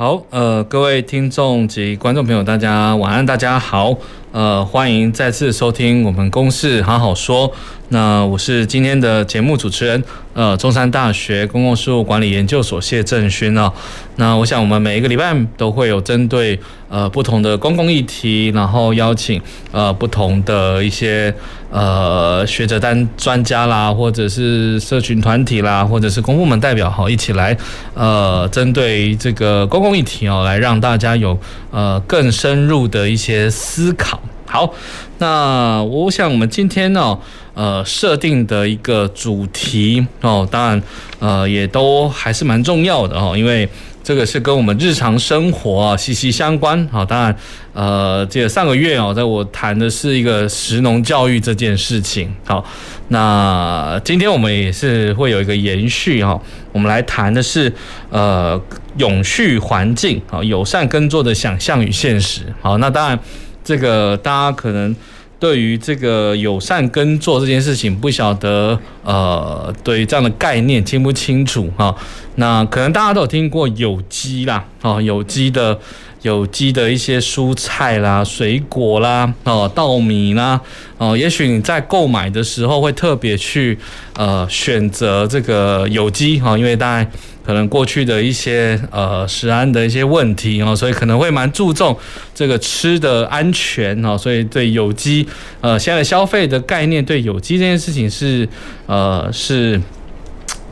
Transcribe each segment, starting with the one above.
好，呃，各位听众及观众朋友，大家晚安，大家好。呃，欢迎再次收听我们公事好好说。那我是今天的节目主持人，呃，中山大学公共事务管理研究所谢正勋啊。那我想我们每一个礼拜都会有针对呃不同的公共议题，然后邀请呃不同的一些呃学者单专家啦，或者是社群团体啦，或者是公部门代表哈，一起来呃针对这个公共议题哦，来让大家有呃更深入的一些思考。好，那我想我们今天呢，呃，设定的一个主题哦，当然，呃，也都还是蛮重要的哦，因为这个是跟我们日常生活啊息息相关。好，当然，呃，这个上个月哦，在我谈的是一个食农教育这件事情。好，那今天我们也是会有一个延续哈，我们来谈的是呃永续环境啊，友善耕作的想象与现实。好，那当然。这个大家可能对于这个友善耕作这件事情不晓得，呃，对于这样的概念清不清楚哈？那可能大家都有听过有机啦，哦，有机的有机的一些蔬菜啦、水果啦，哦，稻米啦，哦，也许你在购买的时候会特别去呃选择这个有机哈，因为大家。可能过去的一些呃食安的一些问题哦，所以可能会蛮注重这个吃的安全哦，所以对有机呃现在消费的概念，对有机这件事情是呃是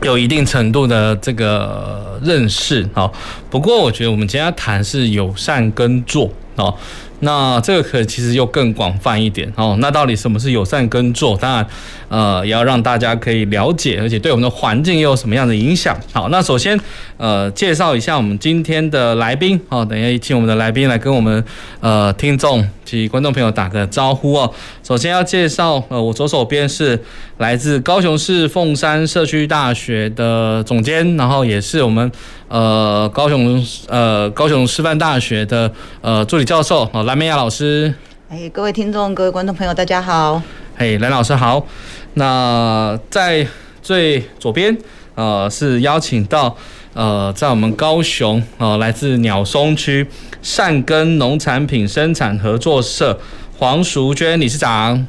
有一定程度的这个认识哦。不过我觉得我们今天要谈是友善耕作哦。那这个可其实又更广泛一点哦。那到底什么是友善耕作？当然，呃，也要让大家可以了解，而且对我们的环境又有什么样的影响？好，那首先，呃，介绍一下我们今天的来宾哦。等一下，请我们的来宾来跟我们呃听众及观众朋友打个招呼哦。首先要介绍，呃，我左手边是来自高雄市凤山社区大学的总监，然后也是我们呃高雄呃高雄师范大学的呃助理教授哦。蓝美雅老师，哎，各位听众、各位观众朋友，大家好。嘿，蓝老师好。那在最左边，呃，是邀请到呃，在我们高雄呃，来自鸟松区善耕农产品生产合作社黄淑娟理事长。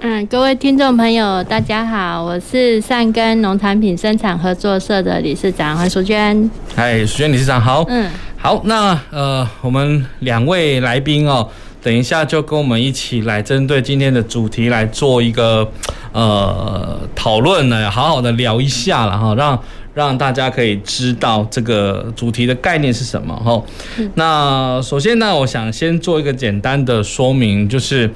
嗯，各位听众朋友，大家好，我是善耕农产品生产合作社的理事长黄淑娟。嗨，淑娟理事长好。嗯。好，那呃，我们两位来宾哦，等一下就跟我们一起来针对今天的主题来做一个呃讨论呢，好好的聊一下了哈，让让大家可以知道这个主题的概念是什么哈。那首先呢，我想先做一个简单的说明，就是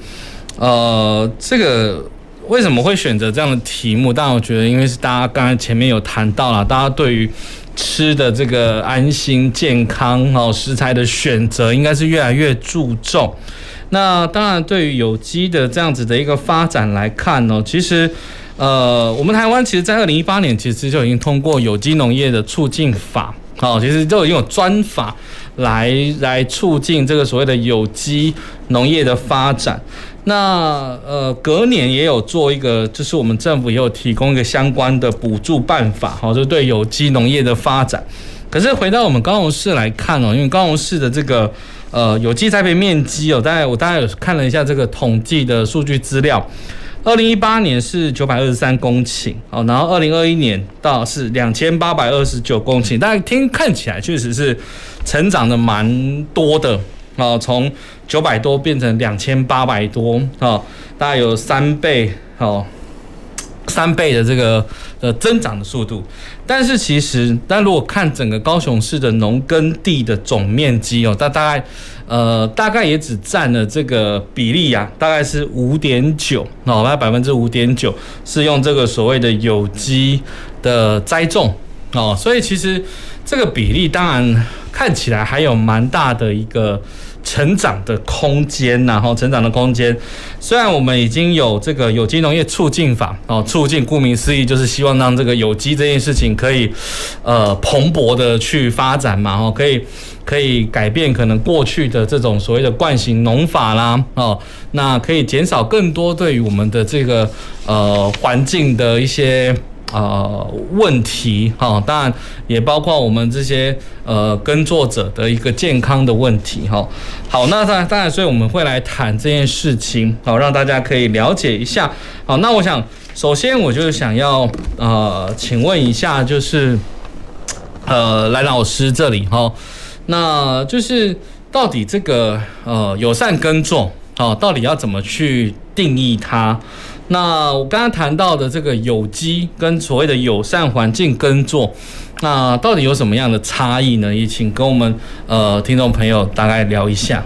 呃，这个为什么会选择这样的题目？但我觉得，因为是大家刚才前面有谈到了，大家对于吃的这个安心健康哦，食材的选择应该是越来越注重。那当然，对于有机的这样子的一个发展来看呢，其实呃，我们台湾其实在二零一八年其实就已经通过有机农业的促进法，好，其实就已经有专法来来促进这个所谓的有机农业的发展。那呃，隔年也有做一个，就是我们政府也有提供一个相关的补助办法，哈，就对有机农业的发展。可是回到我们高雄市来看哦，因为高雄市的这个呃有机栽培面积哦，大概我大概有看了一下这个统计的数据资料，二零一八年是九百二十三公顷哦，然后二零二一年到是两千八百二十九公顷，大家听看起来确实是成长的蛮多的。哦，从九百多变成两千八百多，哦，大概有三倍，哦，三倍的这个呃增长的速度。但是其实，但如果看整个高雄市的农耕地的总面积哦，大大概呃大概也只占了这个比例呀，大概是五点九，哦，大概百分之五点九是用这个所谓的有机的栽种，哦，所以其实。这个比例当然看起来还有蛮大的一个。成长的空间，然后成长的空间。虽然我们已经有这个有机农业促进法哦，促进顾名思义就是希望让这个有机这件事情可以呃蓬勃的去发展嘛，哦，可以可以改变可能过去的这种所谓的惯行农法啦，哦，那可以减少更多对于我们的这个呃环境的一些。呃，问题哈，当然也包括我们这些呃耕作者的一个健康的问题哈。好，那当然当然，所以我们会来谈这件事情，好，让大家可以了解一下。好，那我想首先我就想要呃，请问一下，就是呃，来老师这里哈，那就是到底这个呃友善耕作啊，到底要怎么去定义它？那我刚刚谈到的这个有机跟所谓的友善环境耕作，那到底有什么样的差异呢？也请跟我们呃听众朋友大概聊一下。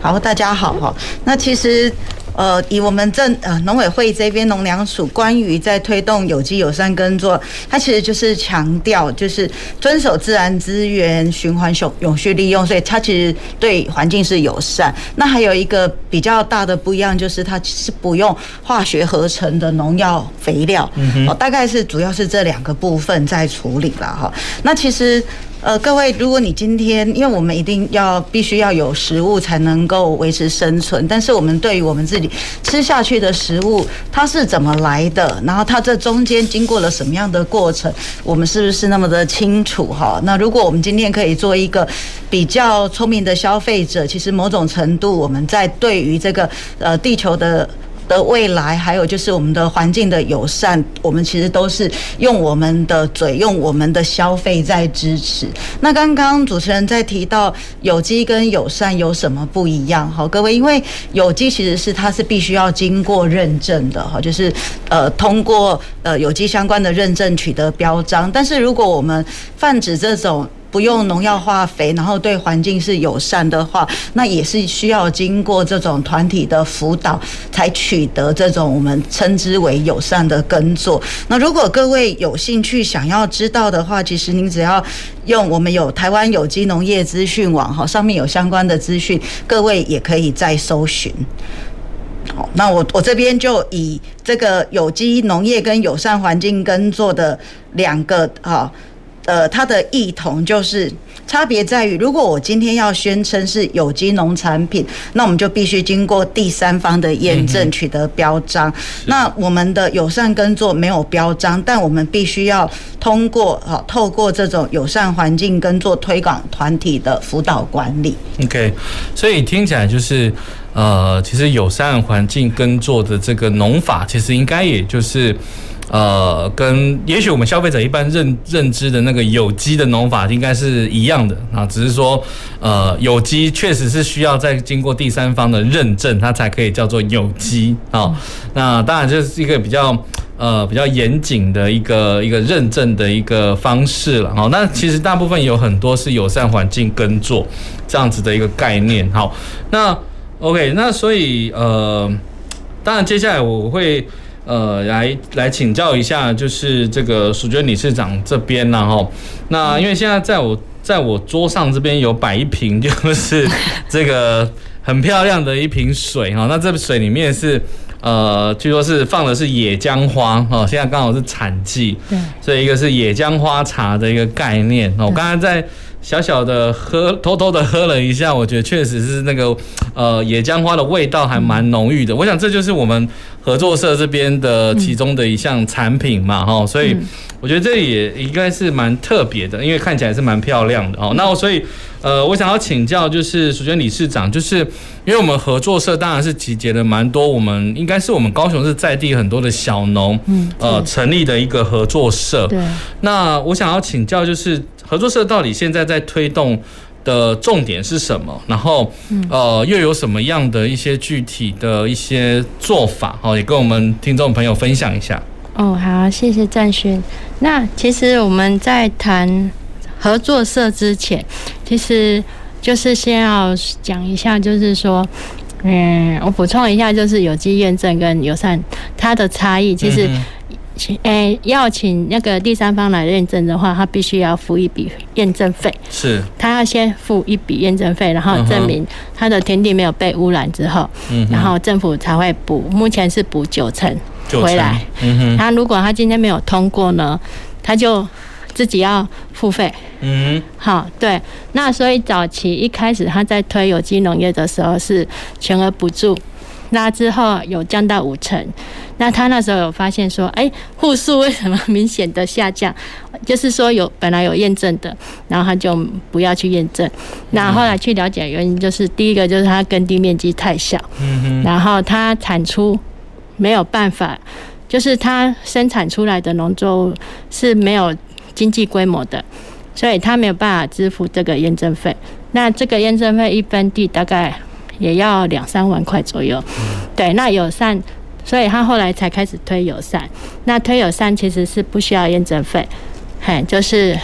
好，大家好哈。那其实。呃，以我们政呃农委会这边农粮署关于在推动有机友善耕作，它其实就是强调就是遵守自然资源循环永永续利用，所以它其实对环境是友善。那还有一个比较大的不一样，就是它是不用化学合成的农药肥料，嗯哦，大概是主要是这两个部分在处理了哈。那其实。呃，各位，如果你今天，因为我们一定要必须要有食物才能够维持生存，但是我们对于我们自己吃下去的食物，它是怎么来的，然后它这中间经过了什么样的过程，我们是不是那么的清楚哈？那如果我们今天可以做一个比较聪明的消费者，其实某种程度我们在对于这个呃地球的。的未来，还有就是我们的环境的友善，我们其实都是用我们的嘴，用我们的消费在支持。那刚刚主持人在提到有机跟友善有什么不一样？好，各位，因为有机其实是它是必须要经过认证的，哈，就是呃通过呃有机相关的认证取得标章。但是如果我们泛指这种。不用农药化肥，然后对环境是友善的话，那也是需要经过这种团体的辅导，才取得这种我们称之为友善的耕作。那如果各位有兴趣想要知道的话，其实您只要用我们有台湾有机农业资讯网哈，上面有相关的资讯，各位也可以再搜寻。好，那我我这边就以这个有机农业跟友善环境耕作的两个啊。呃，它的异同就是差别在于，如果我今天要宣称是有机农产品，那我们就必须经过第三方的验证，取得标章。那我们的友善耕作没有标章，但我们必须要通过啊，透过这种友善环境耕作推广团体的辅导管理。OK，所以听起来就是，呃，其实友善环境耕作的这个农法，其实应该也就是。呃，跟也许我们消费者一般认认知的那个有机的农法应该是一样的啊，只是说，呃，有机确实是需要再经过第三方的认证，它才可以叫做有机啊。那当然这是一个比较呃比较严谨的一个一个认证的一个方式了。好，那其实大部分有很多是友善环境耕作这样子的一个概念。好，那 OK，那所以呃，当然接下来我会。呃，来来请教一下，就是这个淑娟理事长这边呢，哈，那因为现在在我在我桌上这边有摆一瓶，就是这个很漂亮的一瓶水哈。那这水里面是呃，据说是放的是野姜花哈。现在刚好是产季，对，所以一个是野姜花茶的一个概念。我刚才在。小小的喝，偷偷的喝了一下，我觉得确实是那个，呃，野姜花的味道还蛮浓郁的。我想这就是我们合作社这边的其中的一项产品嘛，哈，所以我觉得这也应该是蛮特别的，因为看起来是蛮漂亮的哦。那我所以，呃，我想要请教就是淑娟理事长，就是因为我们合作社当然是集结了蛮多，我们应该是我们高雄市在地很多的小农，嗯呃，成立的一个合作社。对。那我想要请教就是。合作社到底现在在推动的重点是什么？然后，呃，又有什么样的一些具体的一些做法？好，也跟我们听众朋友分享一下。哦，好，谢谢战勋。那其实我们在谈合作社之前，其实就是先要讲一下，就是说，嗯，我补充一下，就是有机验证跟友善它的差异，其实。请诶要请那个第三方来认证的话，他必须要付一笔验证费。是，他要先付一笔验证费，然后证明他的田地没有被污染之后，嗯，然后政府才会补。目前是补九成回来。嗯哼，他如果他今天没有通过呢，他就自己要付费。嗯哼，好，对。那所以早期一开始他在推有机农业的时候是全额补助。那之后有降到五成，那他那时候有发现说，哎，户数为什么明显的下降？就是说有本来有验证的，然后他就不要去验证。那后来去了解原因，就是第一个就是他耕地面积太小，然后他产出没有办法，就是他生产出来的农作物是没有经济规模的，所以他没有办法支付这个验证费。那这个验证费一分地大概。也要两三万块左右，对。那友善，所以他后来才开始推友善。那推友善其实是不需要验证费，嘿，就是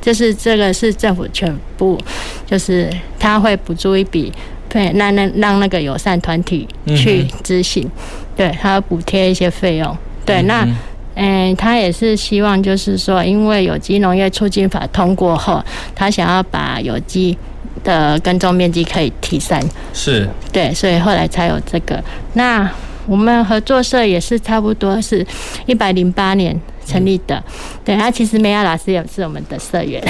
就是这个是政府全部，就是他会补助一笔，对，那那让那个友善团体去执行，对，他要补贴一些费用，对。那嗯，他也是希望就是说，因为有机农业促进法通过后，他想要把有机。的耕种面积可以提升，是对，所以后来才有这个。那我们合作社也是差不多是一百零八年成立的，对，他其实梅亚老师也是我们的社员，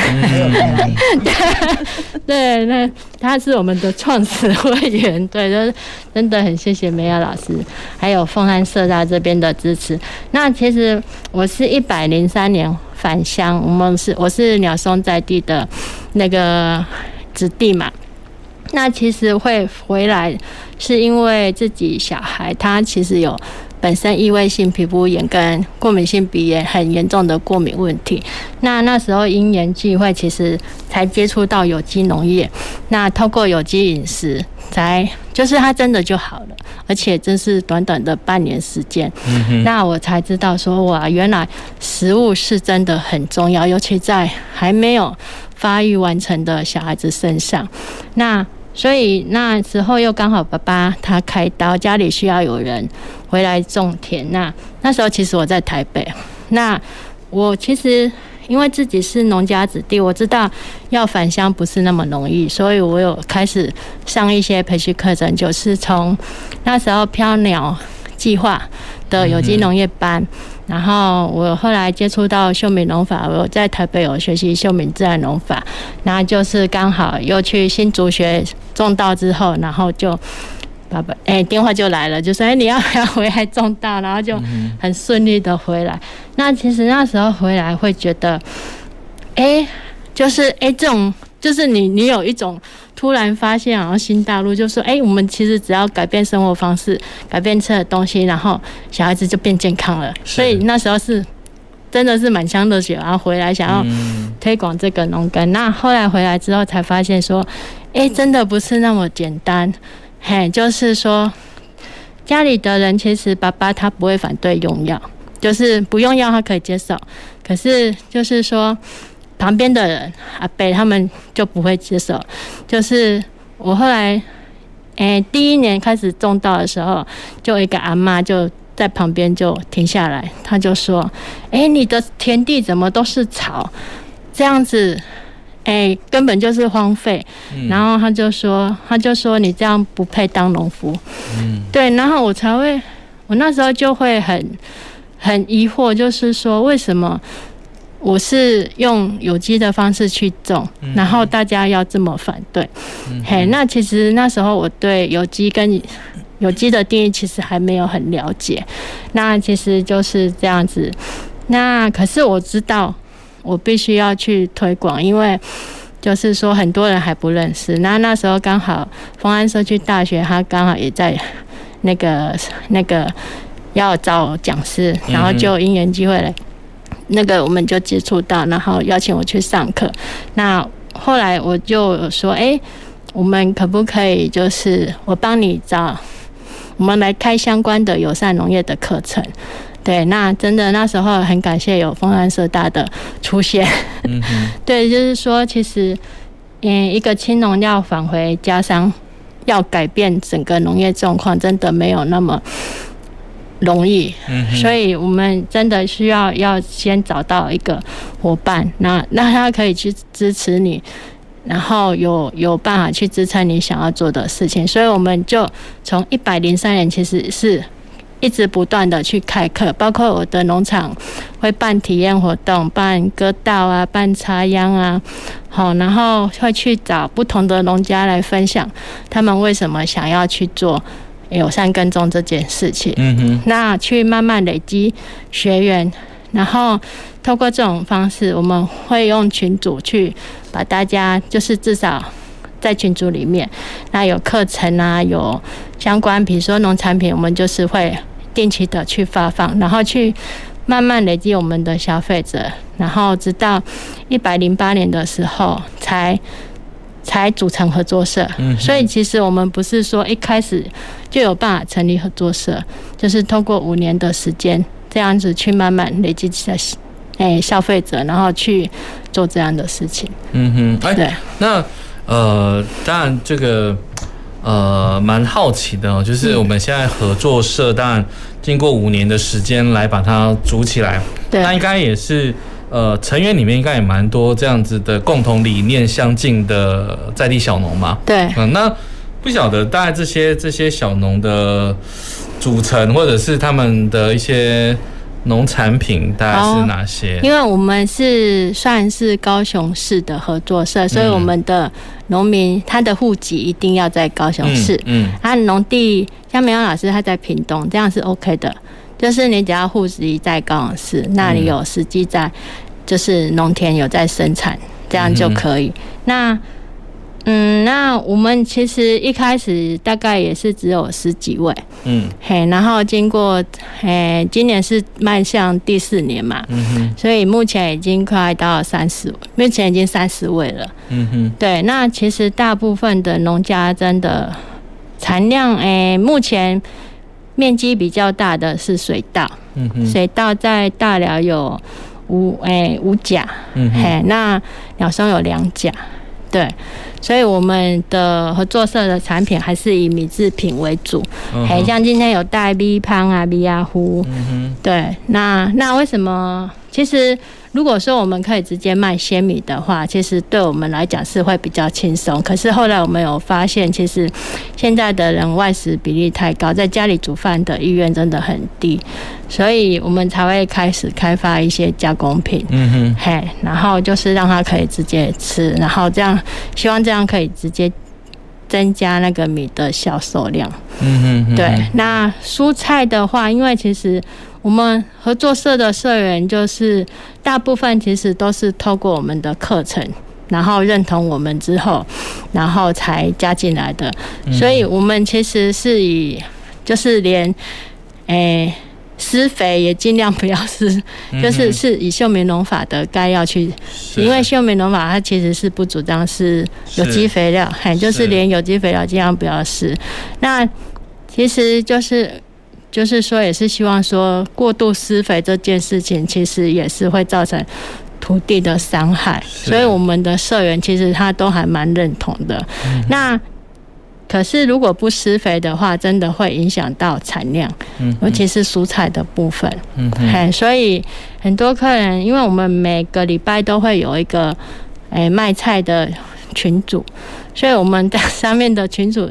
对，那他是我们的创始会员，对，就是真的很谢谢梅亚老师，还有凤安社大这边的支持。那其实我是一百零三年返乡，我们是我是鸟松在地的那个。子弟嘛，那其实会回来，是因为自己小孩他其实有本身异位性皮肤炎跟过敏性鼻炎很严重的过敏问题。那那时候因缘际会，其实才接触到有机农业。那透过有机饮食，才就是他真的就好了，而且真是短短的半年时间。那我才知道说哇，原来食物是真的很重要，尤其在还没有。发育完成的小孩子身上，那所以那时候又刚好爸爸他开刀，家里需要有人回来种田。那那时候其实我在台北，那我其实因为自己是农家子弟，我知道要返乡不是那么容易，所以我有开始上一些培训课程，就是从那时候飘鸟计划的有机农业班。然后我后来接触到秀敏农法，我在台北有学习秀敏自然农法，然后就是刚好又去新竹学种稻之后，然后就爸爸哎电话就来了，就说哎你要不要回来种大，然后就很顺利的回来。那其实那时候回来会觉得，哎，就是哎这种就是你你有一种。突然发现，然后新大陆就说：“哎，我们其实只要改变生活方式，改变吃的东西，然后小孩子就变健康了。”所以那时候是真的是满腔热血，然后回来想要推广这个农耕。那后来回来之后才发现说：“哎，真的不是那么简单。”嘿，就是说家里的人其实爸爸他不会反对用药，就是不用药他可以接受。可是就是说。旁边的人阿伯他们就不会接受，就是我后来，诶、第一年开始种稻的时候，就一个阿妈就在旁边就停下来，他就说：“诶、你的田地怎么都是草？这样子，诶、欸，根本就是荒废。嗯”然后他就说：“他就说你这样不配当农夫。”嗯，对，然后我才会，我那时候就会很很疑惑，就是说为什么？我是用有机的方式去种，然后大家要这么反对，嘿，那其实那时候我对有机跟有机的定义其实还没有很了解，那其实就是这样子。那可是我知道，我必须要去推广，因为就是说很多人还不认识。那那时候刚好丰安社区大学，他刚好也在那个那个要找讲师，然后就因缘机会来。那个我们就接触到，然后邀请我去上课。那后来我就说：“哎，我们可不可以就是我帮你找，我们来开相关的友善农业的课程？”对，那真的那时候很感谢有丰安社大的出现。嗯，对，就是说其实，嗯，一个青农要返回家乡，要改变整个农业状况，真的没有那么。容易，嗯，所以我们真的需要要先找到一个伙伴，那那他可以去支持你，然后有有办法去支撑你想要做的事情，所以我们就从一百零三年其实是一直不断的去开课，包括我的农场会办体验活动，办割稻啊，办插秧啊，好，然后会去找不同的农家来分享他们为什么想要去做。友善耕种这件事情，嗯哼，那去慢慢累积学员，然后透过这种方式，我们会用群组去把大家，就是至少在群组里面，那有课程啊，有相关，比如说农产品，我们就是会定期的去发放，然后去慢慢累积我们的消费者，然后直到一百零八年的时候才。才组成合作社，嗯所以其实我们不是说一开始就有办法成立合作社，就是通过五年的时间这样子去慢慢累积起来，哎，消费者，然后去做这样的事情。嗯哼，对。那呃，当然这个呃蛮好奇的哦，就是我们现在合作社，当然经过五年的时间来把它组起来，对，那应该也是。呃，成员里面应该也蛮多这样子的共同理念相近的在地小农嘛。对，嗯，那不晓得大概这些这些小农的组成，或者是他们的一些农产品，大概是哪些？因为我们是算是高雄市的合作社，所以我们的农民他的户籍一定要在高雄市。嗯，他农地像梅芳老师他在屏东，这样是 OK 的。就是你只要户籍在高雄市，那里有实际在。就是农田有在生产，这样就可以。嗯、那，嗯，那我们其实一开始大概也是只有十几位，嗯，嘿，然后经过，嘿，今年是迈向第四年嘛，嗯哼，所以目前已经快到三十，目前已经三十位了，嗯哼，对。那其实大部分的农家真的产量，诶，目前面积比较大的是水稻，嗯哼，水稻在大寮有。五诶、欸、五甲，嗯嘿，那鸟松有两甲，对，所以我们的合作社的产品还是以米制品为主，哎、嗯，像今天有带米胖啊、米亚糊，嗯，对，那那为什么？其实。如果说我们可以直接卖鲜米的话，其实对我们来讲是会比较轻松。可是后来我们有发现，其实现在的人外食比例太高，在家里煮饭的意愿真的很低，所以我们才会开始开发一些加工品。嗯哼，嘿，然后就是让他可以直接吃，然后这样希望这样可以直接增加那个米的销售量。嗯哼，对。那蔬菜的话，因为其实。我们合作社的社员就是大部分其实都是透过我们的课程，然后认同我们之后，然后才加进来的。所以，我们其实是以就是连诶施肥也尽量不要施，就是是以秀美农法的概要去，因为秀美农法它其实是不主张是有机肥料，嘿，就是连有机肥料尽量不要施。那其实就是。就是说，也是希望说，过度施肥这件事情，其实也是会造成土地的伤害。所以，我们的社员其实他都还蛮认同的。那可是，如果不施肥的话，真的会影响到产量，尤其是蔬菜的部分。嗯，所以很多客人，因为我们每个礼拜都会有一个诶卖菜的群组，所以我们在 上面的群组。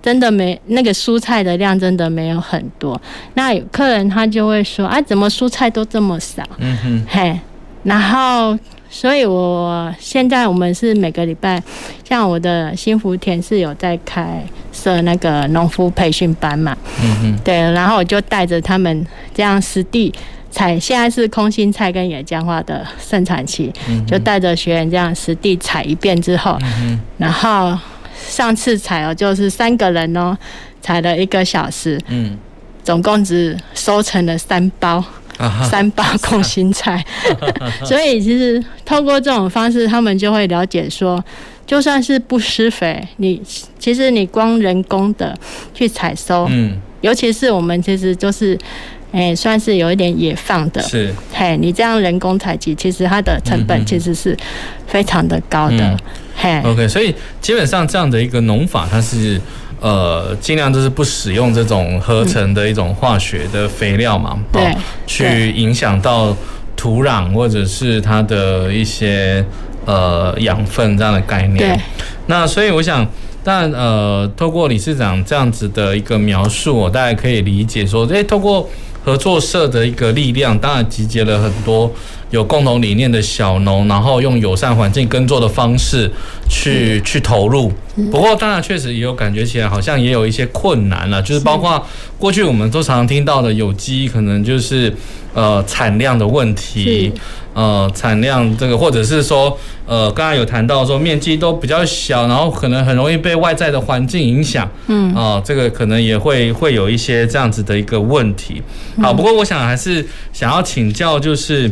真的没那个蔬菜的量，真的没有很多。那有客人他就会说：“啊，怎么蔬菜都这么少？”嗯哼，嘿。然后，所以我现在我们是每个礼拜，像我的新福田是有在开设那个农夫培训班嘛。嗯哼，对。然后我就带着他们这样实地采，现在是空心菜跟野姜花的盛产期，嗯、就带着学员这样实地采一遍之后，嗯、然后。上次采哦，就是三个人哦，采了一个小时，嗯，总共只收成了三包，三包空心菜，所以其实透过这种方式，他们就会了解说，就算是不施肥，你其实你光人工的去采收，嗯，尤其是我们其实就是。哎，算是有一点野放的，是，嘿，你这样人工采集，其实它的成本其实是非常的高的，嗯、嘿，OK，所以基本上这样的一个农法，它是呃，尽量就是不使用这种合成的一种化学的肥料嘛，对、哦，去影响到土壤或者是它的一些呃养分这样的概念。对，那所以我想，但呃，透过理事长这样子的一个描述，我大概可以理解说，诶，透过合作社的一个力量，当然集结了很多。有共同理念的小农，然后用友善环境耕作的方式去去投入。不过，当然确实也有感觉起来，好像也有一些困难了。就是包括过去我们都常常听到的有机，可能就是呃产量的问题，呃产量这个，或者是说呃刚刚有谈到说面积都比较小，然后可能很容易被外在的环境影响。嗯，啊，这个可能也会会有一些这样子的一个问题。好，不过我想还是想要请教，就是。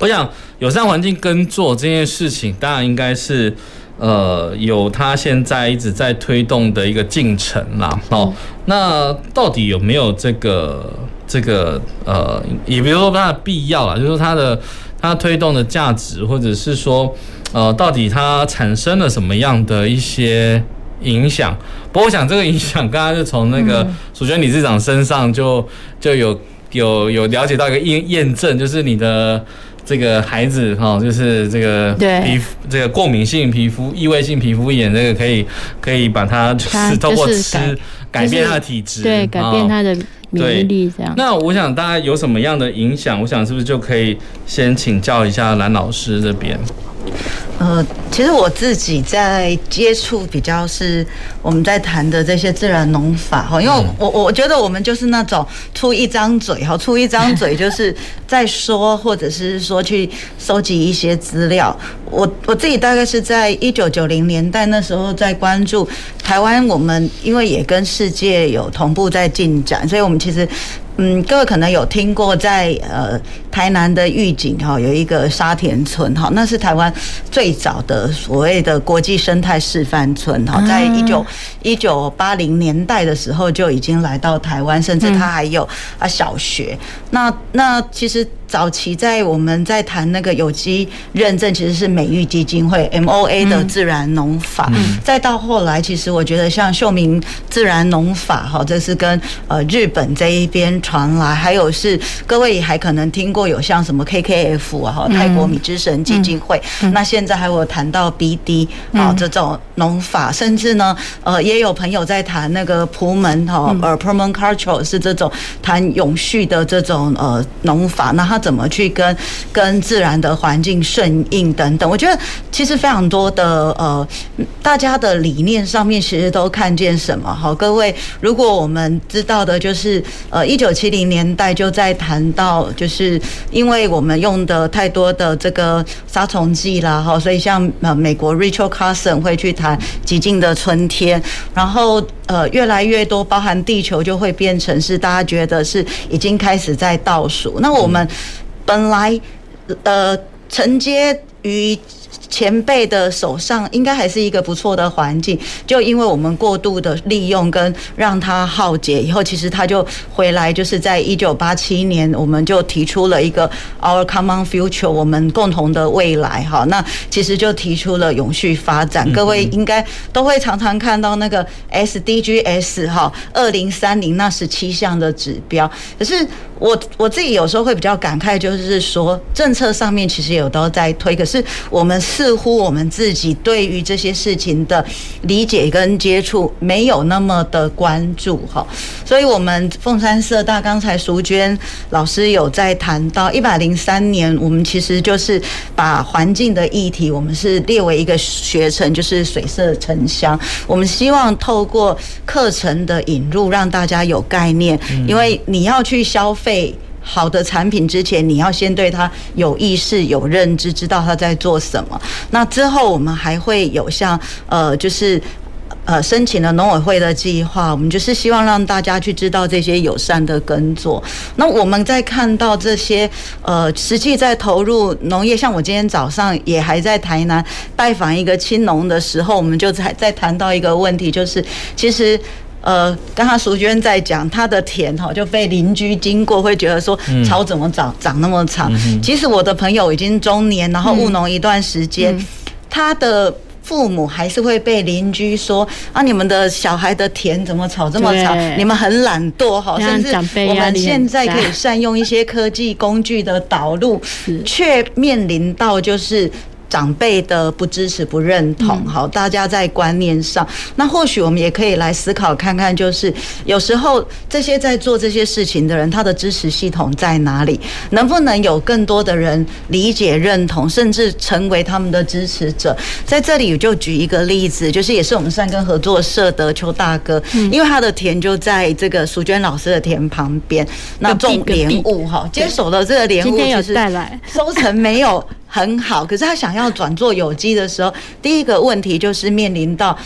我想友善环境耕作这件事情，当然应该是，呃，有他现在一直在推动的一个进程啦。哦，那到底有没有这个这个呃，也比如说它的必要啦，就是说它的它推动的价值，或者是说，呃，到底它产生了什么样的一些影响？不过我想这个影响，刚刚就从那个淑娟理事长身上就就有有有了解到一个验验证，就是你的。这个孩子哈，就是这个皮肤这个过敏性皮肤、异位性皮肤炎，这个可以可以把它就是通过吃改变他的体质，对，改变他的免疫力这样。那我想大家有什么样的影响？我想是不是就可以先请教一下蓝老师这边？呃，其实我自己在接触比较是我们在谈的这些自然农法哈，因为我我觉得我们就是那种出一张嘴哈，出一张嘴就是在说，或者是说去收集一些资料。我我自己大概是在一九九零年代那时候在关注台湾，我们因为也跟世界有同步在进展，所以我们其实。嗯，各位可能有听过在呃台南的玉井哈有一个沙田村哈，那是台湾最早的所谓的国际生态示范村哈，在一九一九八零年代的时候就已经来到台湾，甚至它还有啊小学。那那其实。早期在我们在谈那个有机认证，其实是美育基金会 MOA 的自然农法。再到后来，其实我觉得像秀明自然农法哈，这是跟呃日本这一边传来，还有是各位还可能听过有像什么 KKF 啊哈泰国米之神基金会。那现在还有谈到 BD 啊这种农法，甚至呢呃也有朋友在谈那个普门哈呃 Permaculture 是这种谈永续的这种呃农法。那他。怎么去跟跟自然的环境顺应等等？我觉得其实非常多的呃，大家的理念上面其实都看见什么？好，各位，如果我们知道的就是呃，一九七零年代就在谈到，就是因为我们用的太多的这个杀虫剂啦，哈，所以像呃美国 Rachel Carson 会去谈寂静的春天，然后呃越来越多，包含地球就会变成是大家觉得是已经开始在倒数。那我们。本来，呃，承接与。前辈的手上应该还是一个不错的环境，就因为我们过度的利用跟让它耗竭以后，其实它就回来，就是在一九八七年，我们就提出了一个 Our Common Future，我们共同的未来。哈，那其实就提出了永续发展。各位应该都会常常看到那个 SDGs 哈，二零三零那十七项的指标。可是我我自己有时候会比较感慨，就是说政策上面其实有都在推，可是我们是。似乎我们自己对于这些事情的理解跟接触没有那么的关注哈，所以我们凤山社大刚才淑娟老师有在谈到一百零三年，我们其实就是把环境的议题，我们是列为一个学程，就是水色城乡。我们希望透过课程的引入，让大家有概念，因为你要去消费。好的产品之前，你要先对它有意识、有认知，知道它在做什么。那之后，我们还会有像呃，就是呃，申请了农委会的计划，我们就是希望让大家去知道这些友善的耕作。那我们在看到这些呃，实际在投入农业，像我今天早上也还在台南拜访一个青农的时候，我们就在在谈到一个问题，就是其实。呃，刚刚淑娟在讲她的田哈，就被邻居经过会觉得说草怎么长长那么长。其实我的朋友已经中年，然后务农一段时间，他的父母还是会被邻居说啊，你们的小孩的田怎么吵这么吵？你们很懒惰哈，甚至我们现在可以善用一些科技工具的导入，却面临到就是。长辈的不支持、不认同，好，大家在观念上，那或许我们也可以来思考看看，就是有时候这些在做这些事情的人，他的支持系统在哪里？能不能有更多的人理解、认同，甚至成为他们的支持者？在这里我就举一个例子，就是也是我们善根合作社的邱大哥，因为他的田就在这个淑娟老师的田旁边，那种莲雾哈，接手的这个莲雾就是收成没有。很好，可是他想要转做有机的时候，第一个问题就是面临到，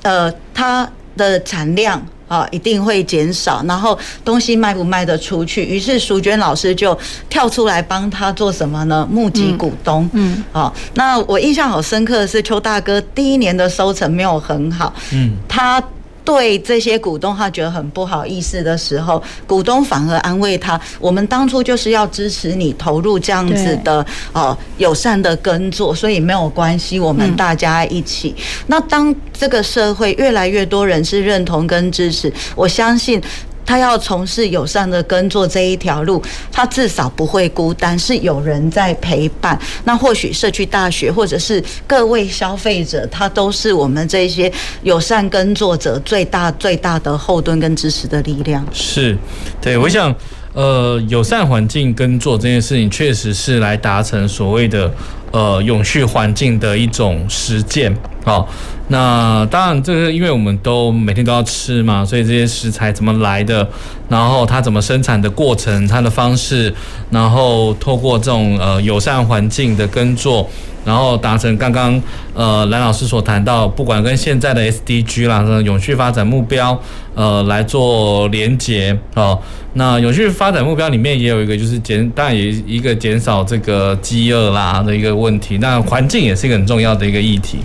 呃，它的产量啊一定会减少，然后东西卖不卖得出去？于是淑娟老师就跳出来帮他做什么呢？募集股东。嗯，好，那我印象好深刻的是邱大哥第一年的收成没有很好。嗯，他。对这些股东，他觉得很不好意思的时候，股东反而安慰他：“我们当初就是要支持你投入这样子的呃友善的耕作，所以没有关系，我们大家一起。”那当这个社会越来越多人是认同跟支持，我相信。他要从事友善的耕作这一条路，他至少不会孤单，是有人在陪伴。那或许社区大学或者是各位消费者，他都是我们这些友善耕作者最大最大的后盾跟支持的力量。是，对，我想，呃，友善环境耕作这件事情，确实是来达成所谓的呃永续环境的一种实践。好。那当然，这个因为我们都每天都要吃嘛，所以这些食材怎么来的，然后它怎么生产的过程，它的方式，然后透过这种呃友善环境的耕作，然后达成刚刚呃蓝老师所谈到，不管跟现在的 SDG 啦，永续发展目标，呃来做连结哦。那永续发展目标里面也有一个就是减，当然也一个减少这个饥饿啦的一个问题，那环境也是一个很重要的一个议题。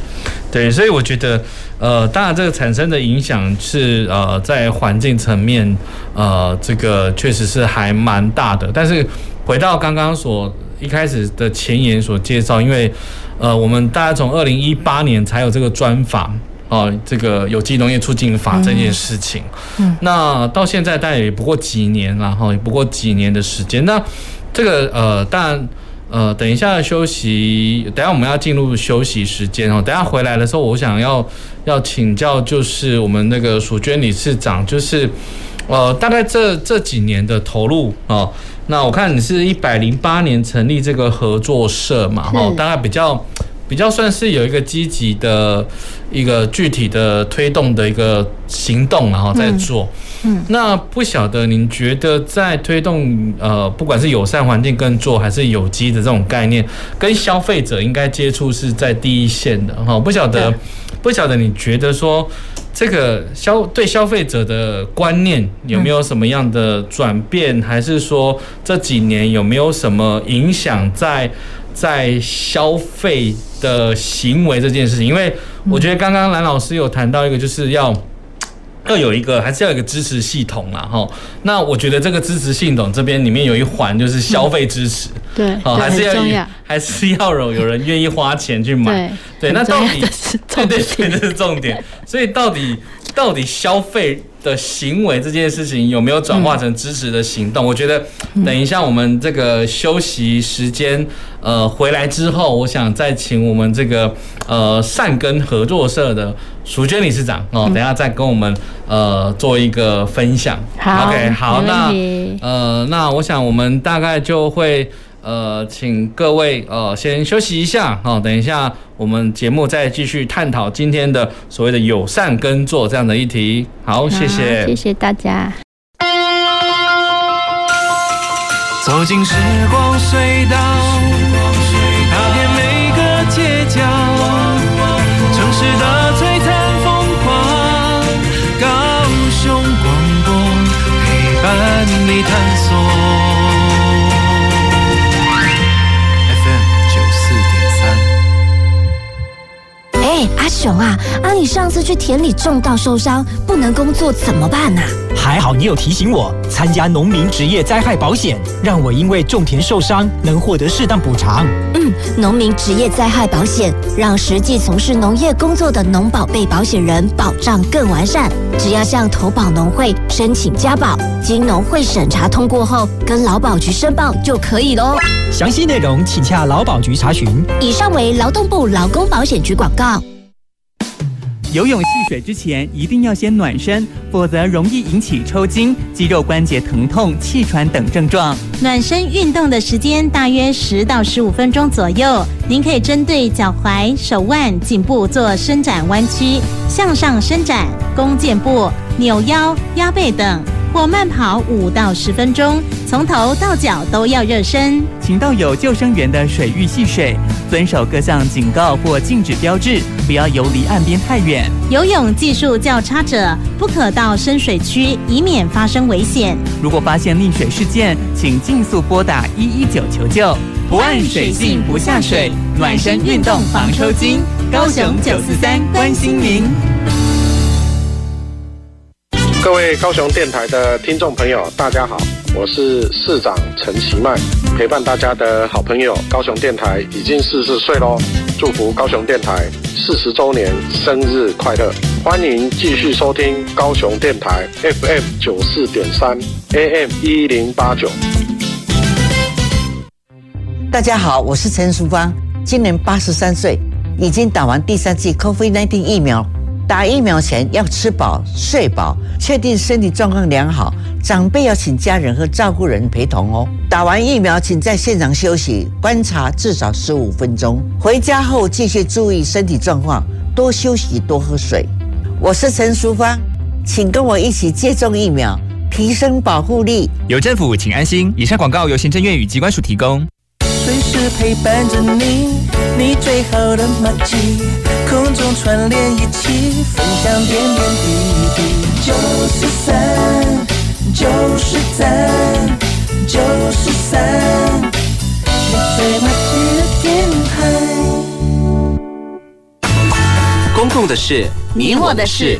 对，所以我觉得，呃，当然这个产生的影响是，呃，在环境层面，呃，这个确实是还蛮大的。但是回到刚刚所一开始的前言所介绍，因为，呃，我们大家从二零一八年才有这个专法，哦、呃，这个有机农业促进法这件事情，嗯，那到现在大概也不过几年了，哈，也不过几年的时间。那这个，呃，当然。呃，等一下休息，等下我们要进入休息时间哦。等下回来的时候，我想要要请教，就是我们那个淑娟理事长，就是呃，大概这这几年的投入哦。那我看你是一百零八年成立这个合作社嘛，哈，大概比较比较算是有一个积极的一个具体的推动的一个行动，然后在做。嗯，那不晓得您觉得在推动呃，不管是友善环境耕作还是有机的这种概念，跟消费者应该接触是在第一线的哈？不晓得，不晓得你觉得说这个消对消费者的观念有没有什么样的转变，还是说这几年有没有什么影响在在消费的行为这件事情？因为我觉得刚刚蓝老师有谈到一个，就是要。要有一个，还是要有一个支持系统啦，哈。那我觉得这个支持系统这边里面有一环就是消费支持，对，哦，还是要还是要有有人愿意花钱去买，对，那到底 对对对，这是重点。所以到底到底消费的行为这件事情有没有转化成支持的行动？我觉得等一下我们这个休息时间呃回来之后，我想再请我们这个呃善根合作社的。淑娟理事长哦，等下再跟我们呃做一个分享。好，OK，好，那呃，那我想我们大概就会呃，请各位呃先休息一下哦，等一下我们节目再继续探讨今天的所谓的友善耕作这样的议题。好，谢谢，谢谢大家。走进时光隧道，踏遍每个街角，城市的。你探索 FM 九四点三。哎，阿 yeah 雄啊，啊你上次去田里种稻受伤，不能工作怎么办啊？还好你有提醒我参加农民职业灾害保险，让我因为种田受伤能获得适当补偿。嗯，农民职业灾害保险让实际从事农业工作的农保被保险人保障更完善。只要向投保农会申请加保，经农会审查通过后，跟劳保局申报就可以喽。详细内容请洽劳保局查询。以上为劳动部劳工保险局广告。游泳戏水之前一定要先暖身，否则容易引起抽筋、肌肉关节疼痛、气喘等症状。暖身运动的时间大约十到十五分钟左右，您可以针对脚踝、手腕、颈部做伸展弯曲、向上伸展、弓箭步、扭腰、压背等。或慢跑五到十分钟，从头到脚都要热身。请到有救生员的水域戏水，遵守各项警告或禁止标志，不要游离岸边太远。游泳技术较差者，不可到深水区，以免发生危险。如果发现溺水事件，请尽速拨打一一九求救。不按水性不下水，暖身运动防抽筋。高雄九四三关心您。各位高雄电台的听众朋友，大家好，我是市长陈其迈，陪伴大家的好朋友。高雄电台已经四十岁喽，祝福高雄电台四十周年生日快乐！欢迎继续收听高雄电台 FM 九四点三 AM 一零八九。大家好，我是陈淑芳，今年八十三岁，已经打完第三剂 COVID-19 疫苗。打疫苗前要吃饱睡饱，确定身体状况良好。长辈要请家人和照顾人陪同哦。打完疫苗，请在现场休息观察至少十五分钟。回家后继续注意身体状况，多休息，多喝水。我是陈淑芳，请跟我一起接种疫苗，提升保护力。有政府，请安心。以上广告由行政院与机关署提供。随时陪伴着你，你最好的默契，空中串联一起，分享点点滴滴。九十三，九十三，九十三，你最默契的电台。公共的事，你我的事。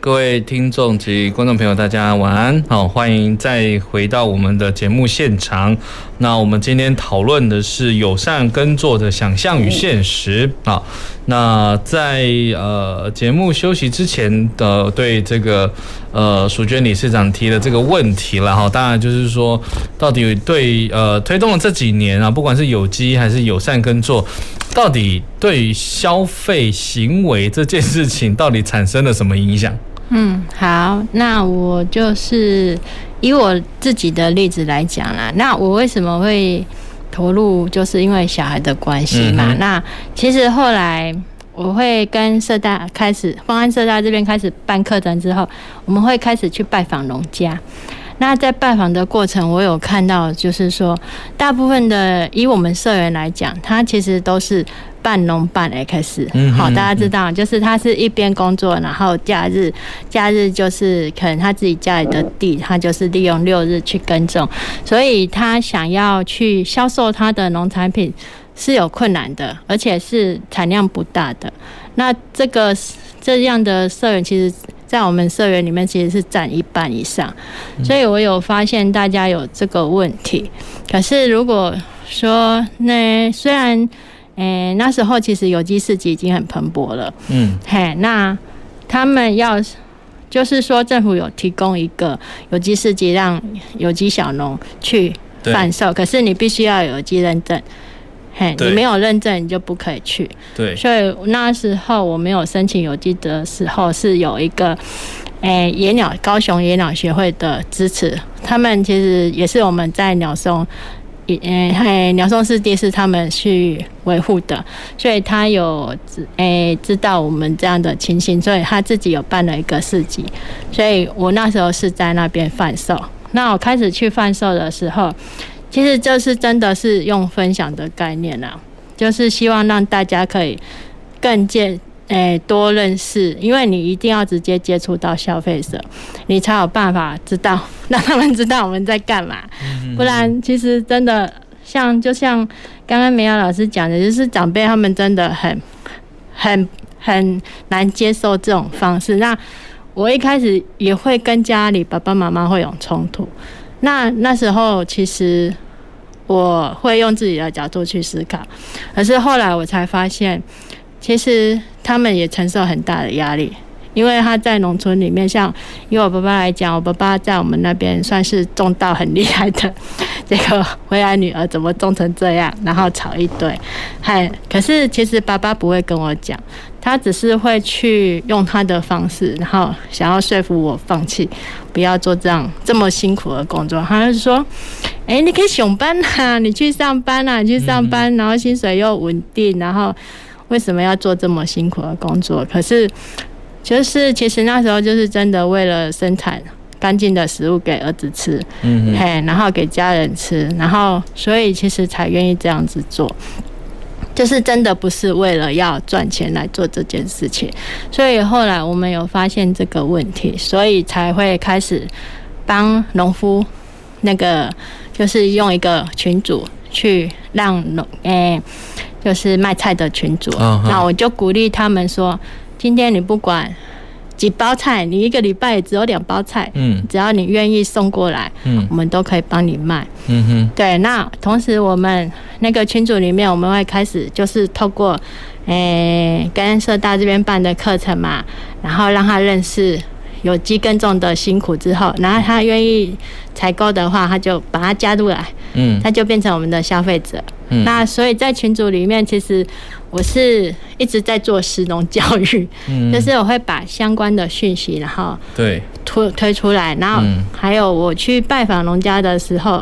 各位听众及观众朋友，大家晚安，好，欢迎再回到我们的节目现场。那我们今天讨论的是友善耕作的想象与现实啊。那在呃节目休息之前的对这个呃淑娟理事长提的这个问题了哈，当然就是说到底对呃推动了这几年啊，不管是有机还是友善耕作，到底对消费行为这件事情到底产生了什么影响？嗯，好，那我就是。以我自己的例子来讲啦，那我为什么会投入，就是因为小孩的关系嘛。嗯、那其实后来我会跟社大开始，方安社大这边开始办课程之后，我们会开始去拜访农家。那在拜访的过程，我有看到，就是说，大部分的以我们社员来讲，他其实都是。半农半 X，好，大家知道，就是他是一边工作，然后假日，假日就是可能他自己家里的地，他就是利用六日去耕种，所以他想要去销售他的农产品是有困难的，而且是产量不大的。那这个这样的社员，其实，在我们社员里面，其实是占一半以上，所以我有发现大家有这个问题。可是如果说，那虽然诶、欸，那时候其实有机市集已经很蓬勃了。嗯，嘿，那他们要就是说，政府有提供一个有机市集，让有机小农去贩售，可是你必须要有有机认证。嘿，你没有认证，你就不可以去。对，所以那时候我没有申请有机的时候，是有一个诶、欸、野鸟高雄野鸟学会的支持，他们其实也是我们在鸟松。诶，嘿，鸟松湿地是他们去维护的，所以他有知诶知道我们这样的情形，所以他自己有办了一个市集，所以我那时候是在那边贩售。那我开始去贩售的时候，其实就是真的是用分享的概念啊，就是希望让大家可以更接诶多认识，因为你一定要直接接触到消费者，你才有办法知道 让他们知道我们在干嘛。不然，其实真的像就像刚刚梅雅老师讲的，就是长辈他们真的很很很难接受这种方式。那我一开始也会跟家里爸爸妈妈会有冲突。那那时候其实。我会用自己的角度去思考，可是后来我才发现，其实他们也承受很大的压力，因为他在农村里面，像以我爸爸来讲，我爸爸在我们那边算是种稻很厉害的，结果回来女儿怎么种成这样，然后吵一堆，嗨，可是其实爸爸不会跟我讲。他只是会去用他的方式，然后想要说服我放弃，不要做这样这么辛苦的工作。他就说：“哎，你可以上班啊，你去上班啊，你去上班，然后薪水又稳定，然后为什么要做这么辛苦的工作？可是，就是其实那时候就是真的为了生产干净的食物给儿子吃，嗯，嘿，然后给家人吃，然后所以其实才愿意这样子做。”就是真的不是为了要赚钱来做这件事情，所以后来我们有发现这个问题，所以才会开始帮农夫那个，就是用一个群组去让农，诶，就是卖菜的群主，那我就鼓励他们说，今天你不管。几包菜，你一个礼拜也只有两包菜，嗯，只要你愿意送过来，嗯，我们都可以帮你卖，嗯哼，对。那同时，我们那个群组里面，我们会开始就是透过，诶、欸，跟社大这边办的课程嘛，然后让他认识有机耕种的辛苦之后，然后他愿意采购的话，他就把它加入来，嗯，他就变成我们的消费者，嗯，那所以在群组里面，其实。我是一直在做食农教育，嗯，就是我会把相关的讯息，然后对。推推出来，然后还有我去拜访农家的时候，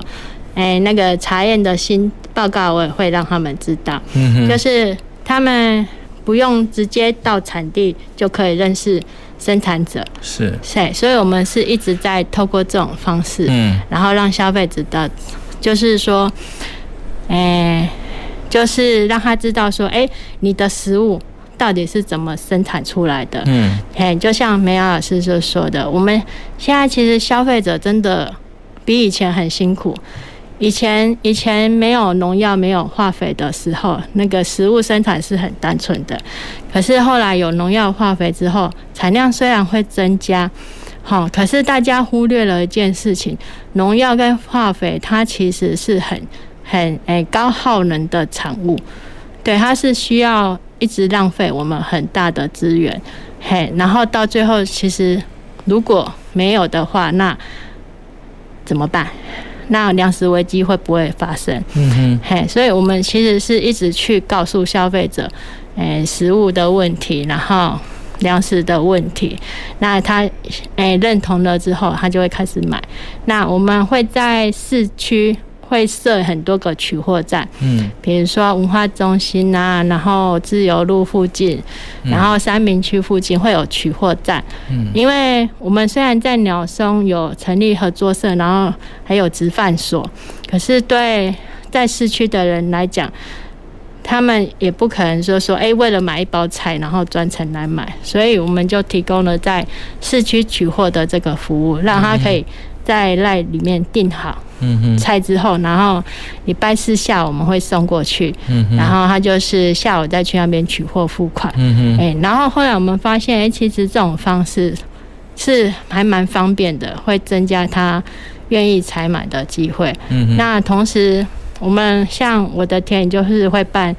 哎，那个查验的新报告我也会让他们知道，嗯，就是他们不用直接到产地就可以认识生产者，是，对，所以我们是一直在透过这种方式，嗯，然后让消费者的，就是说，哎。就是让他知道说，哎、欸，你的食物到底是怎么生产出来的？嗯，嘿，就像梅瑶老师所说的，我们现在其实消费者真的比以前很辛苦。以前以前没有农药、没有化肥的时候，那个食物生产是很单纯的。可是后来有农药、化肥之后，产量虽然会增加，好，可是大家忽略了一件事情：农药跟化肥它其实是很。很诶、欸、高耗能的产物，对，它是需要一直浪费我们很大的资源，嘿，然后到最后其实如果没有的话，那怎么办？那粮食危机会不会发生？嗯哼，嘿，所以我们其实是一直去告诉消费者，诶、欸，食物的问题，然后粮食的问题，那他诶、欸、认同了之后，他就会开始买。那我们会在市区。会设很多个取货站，嗯，比如说文化中心啊，然后自由路附近，然后三明区附近会有取货站，嗯，因为我们虽然在鸟松有成立合作社，然后还有直贩所，可是对在市区的人来讲，他们也不可能说说，哎，为了买一包菜，然后专程来买，所以我们就提供了在市区取货的这个服务，让他可以在赖里面订好。菜之后，然后礼拜四下午我们会送过去，然后他就是下午再去那边取货付款，哎，然后后来我们发现，哎，其实这种方式是还蛮方便的，会增加他愿意采买的机会。那同时我们像我的田就是会办，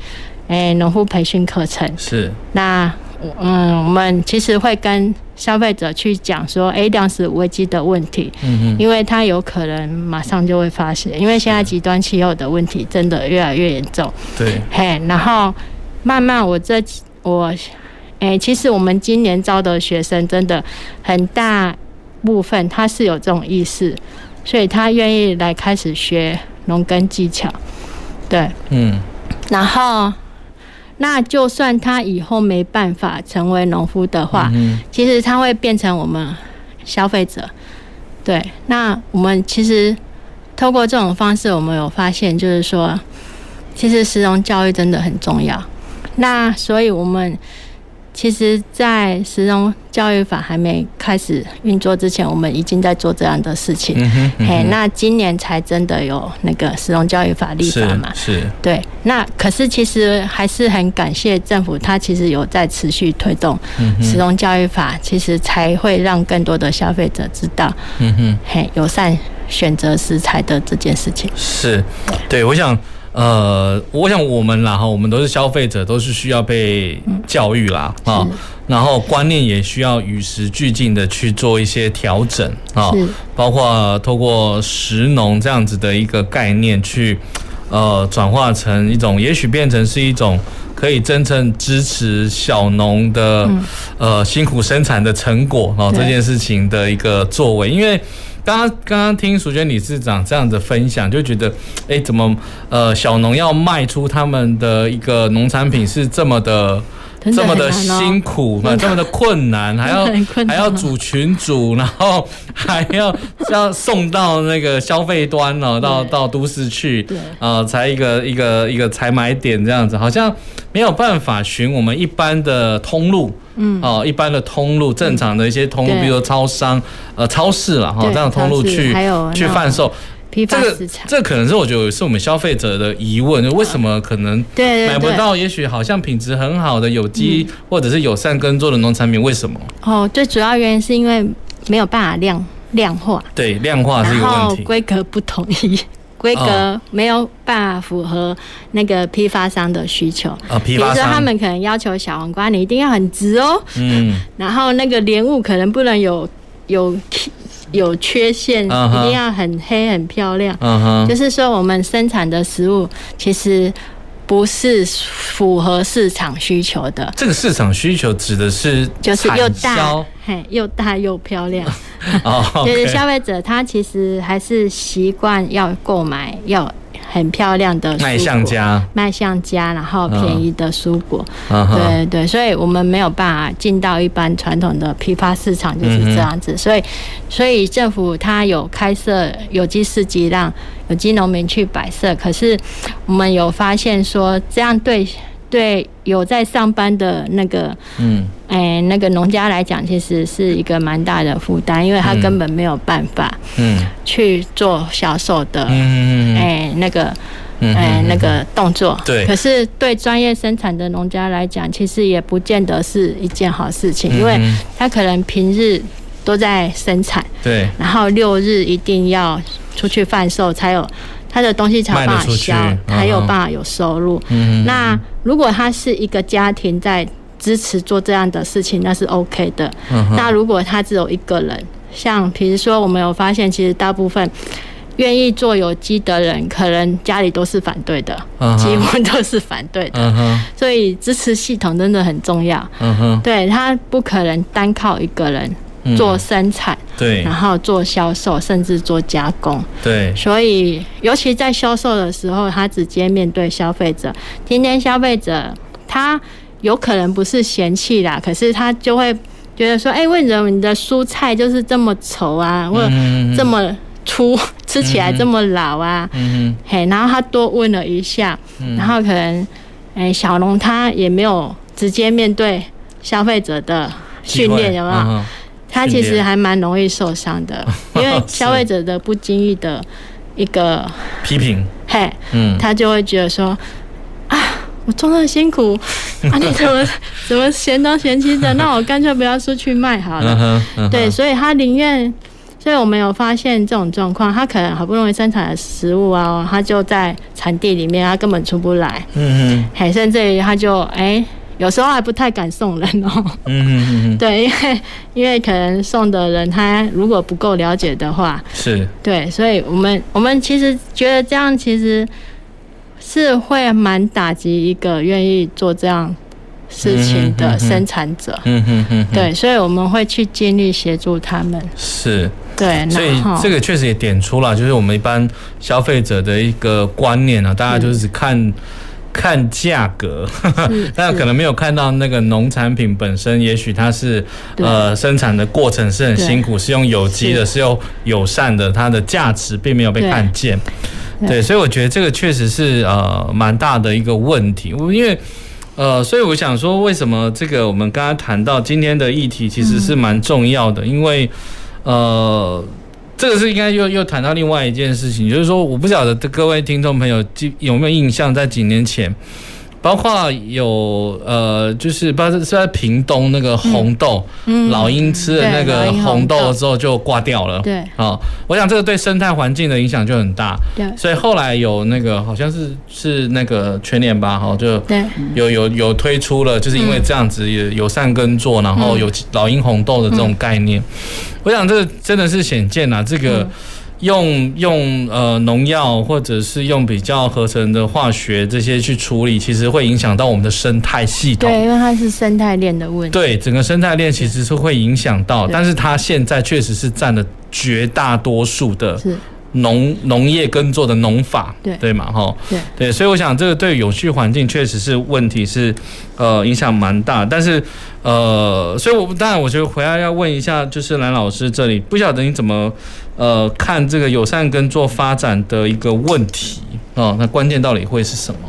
哎，农户培训课程，是，那嗯，我们其实会跟。消费者去讲说，哎，粮食危机的问题，嗯，因为他有可能马上就会发生，因为现在极端气候的问题真的越来越严重，对，嘿，然后慢慢我这我，哎，其实我们今年招的学生真的很大部分他是有这种意识，所以他愿意来开始学农耕技巧，对，嗯，然后。那就算他以后没办法成为农夫的话，其实他会变成我们消费者。对，那我们其实透过这种方式，我们有发现，就是说，其实食农教育真的很重要。那所以我们其实，在食农教育法还没开始运作之前，我们已经在做这样的事情。嘿，那今年才真的有那个食农教育法立法嘛？是，是对。那可是其实还是很感谢政府，它其实有在持续推动食农教育法，其实才会让更多的消费者知道，嗯哼，嘿，友善选择食材的这件事情。是，对，我想。呃，我想我们啦哈，我们都是消费者，都是需要被教育啦啊，然后观念也需要与时俱进的去做一些调整啊，包括透过食农这样子的一个概念去呃转化成一种，也许变成是一种可以真正支持小农的呃辛苦生产的成果啊这件事情的一个作为，因为。刚刚刚刚听淑娟理事长这样的分享，就觉得，哎，怎么呃小农要卖出他们的一个农产品是这么的这么的辛苦，这么的困难，还要还要组群组，然后还要要送到那个消费端哦，到到都市去，啊，才一个一个一个采买点这样子，好像没有办法寻我们一般的通路。嗯。哦，一般的通路，正常的一些通路，比如说超商、呃超市了哈，这样的通路去去贩售，批发市场，这个这可能是我觉得是我们消费者的疑问，为什么可能买不到？也许好像品质很好的有机或者是友善耕作的农产品，为什么？哦，最主要原因是因为没有办法量量化，对，量化是一个问题，规格不统一。规格没有办法符合那个批发商的需求，比如说他们可能要求小黄瓜你一定要很直哦，嗯，然后那个莲雾可能不能有有有缺陷，一定要很黑很漂亮，就是说我们生产的食物其实。不是符合市场需求的。这个市场需求指的是就是又大，嘿，又大又漂亮。哦，就是消费者他其实还是习惯要购买要。很漂亮的卖相家，卖相家，然后便宜的蔬果，嗯、对对，所以我们没有办法进到一般传统的批发市场，就是这样子。嗯、所以，所以政府它有开设有机市集，让有机农民去摆设。可是，我们有发现说，这样对。对，有在上班的那个，嗯，哎，那个农家来讲，其实是一个蛮大的负担，因为他根本没有办法，嗯，去做销售的，嗯哎，那个，哎，那个动作，对。可是对专业生产的农家来讲，其实也不见得是一件好事情，因为他可能平日都在生产，对，然后六日一定要出去贩售才有。他的东西才有办法销，才有办法有收入。嗯、那如果他是一个家庭在支持做这样的事情，那是 OK 的。嗯、那如果他只有一个人，像比如说我们有发现，其实大部分愿意做有机的人，可能家里都是反对的，嗯、几乎都是反对的。嗯、所以支持系统真的很重要。嗯、对，他不可能单靠一个人。做生产，对，然后做销售，甚至做加工，对。所以，尤其在销售的时候，他直接面对消费者。今天消费者他有可能不是嫌弃啦，可是他就会觉得说：“哎，为什么你的蔬菜就是这么丑啊，或者这么粗，吃起来这么老啊？”嗯嘿，然后他多问了一下，然后可能，哎，小龙他也没有直接面对消费者的训练，有没有？他其实还蛮容易受伤的，因为消费者的不经意的一个批评，嘿，嗯，他就会觉得说，啊，我做那么辛苦，啊，你怎么怎么嫌东嫌西的？那我干脆不要出去卖好了。对，所以他宁愿，所以我们有发现这种状况，他可能好不容易生产的食物啊，他就在产地里面，他根本出不来。嗯嗯，嘿，甚至于他就哎。有时候还不太敢送人哦。嗯嗯嗯。对，因为因为可能送的人他如果不够了解的话，是。对，所以我们我们其实觉得这样其实是会蛮打击一个愿意做这样事情的生产者。嗯嗯嗯。对，所以我们会去尽力协助他们。是。对。所以这个确实也点出了，就是我们一般消费者的一个观念啊，大家就是看。看价格，但 可能没有看到那个农产品本身，也许它是呃生产的过程是很辛苦，是用有机的，是。用友善的，它的价值并没有被看见。对，所以我觉得这个确实是呃蛮大的一个问题，因为呃，所以我想说，为什么这个我们刚刚谈到今天的议题其实是蛮重要的，因为呃。这个是应该又又谈到另外一件事情，就是说，我不晓得各位听众朋友记有没有印象，在几年前，包括有呃，就是不是是在屏东那个红豆，嗯，老鹰吃了那个红豆。之后就挂掉了，对，啊，我想这个对生态环境的影响就很大，对，所以后来有那个好像是是那个全年吧，哈，就有有有推出了，就是因为这样子有友善耕作，然后有老鹰红豆的这种概念。我想这个真的是显见啊，这个用用呃农药或者是用比较合成的化学这些去处理，其实会影响到我们的生态系统。对，因为它是生态链的问题。对，整个生态链其实是会影响到，但是它现在确实是占了绝大多数的农农业耕作的农法，对对嘛，哈，对对，所以我想这个对有序环境确实是问题是呃影响蛮大，但是。呃，所以我当然，我觉得回来要问一下，就是蓝老师这里，不晓得你怎么呃看这个友善耕作发展的一个问题啊？那关键到底会是什么？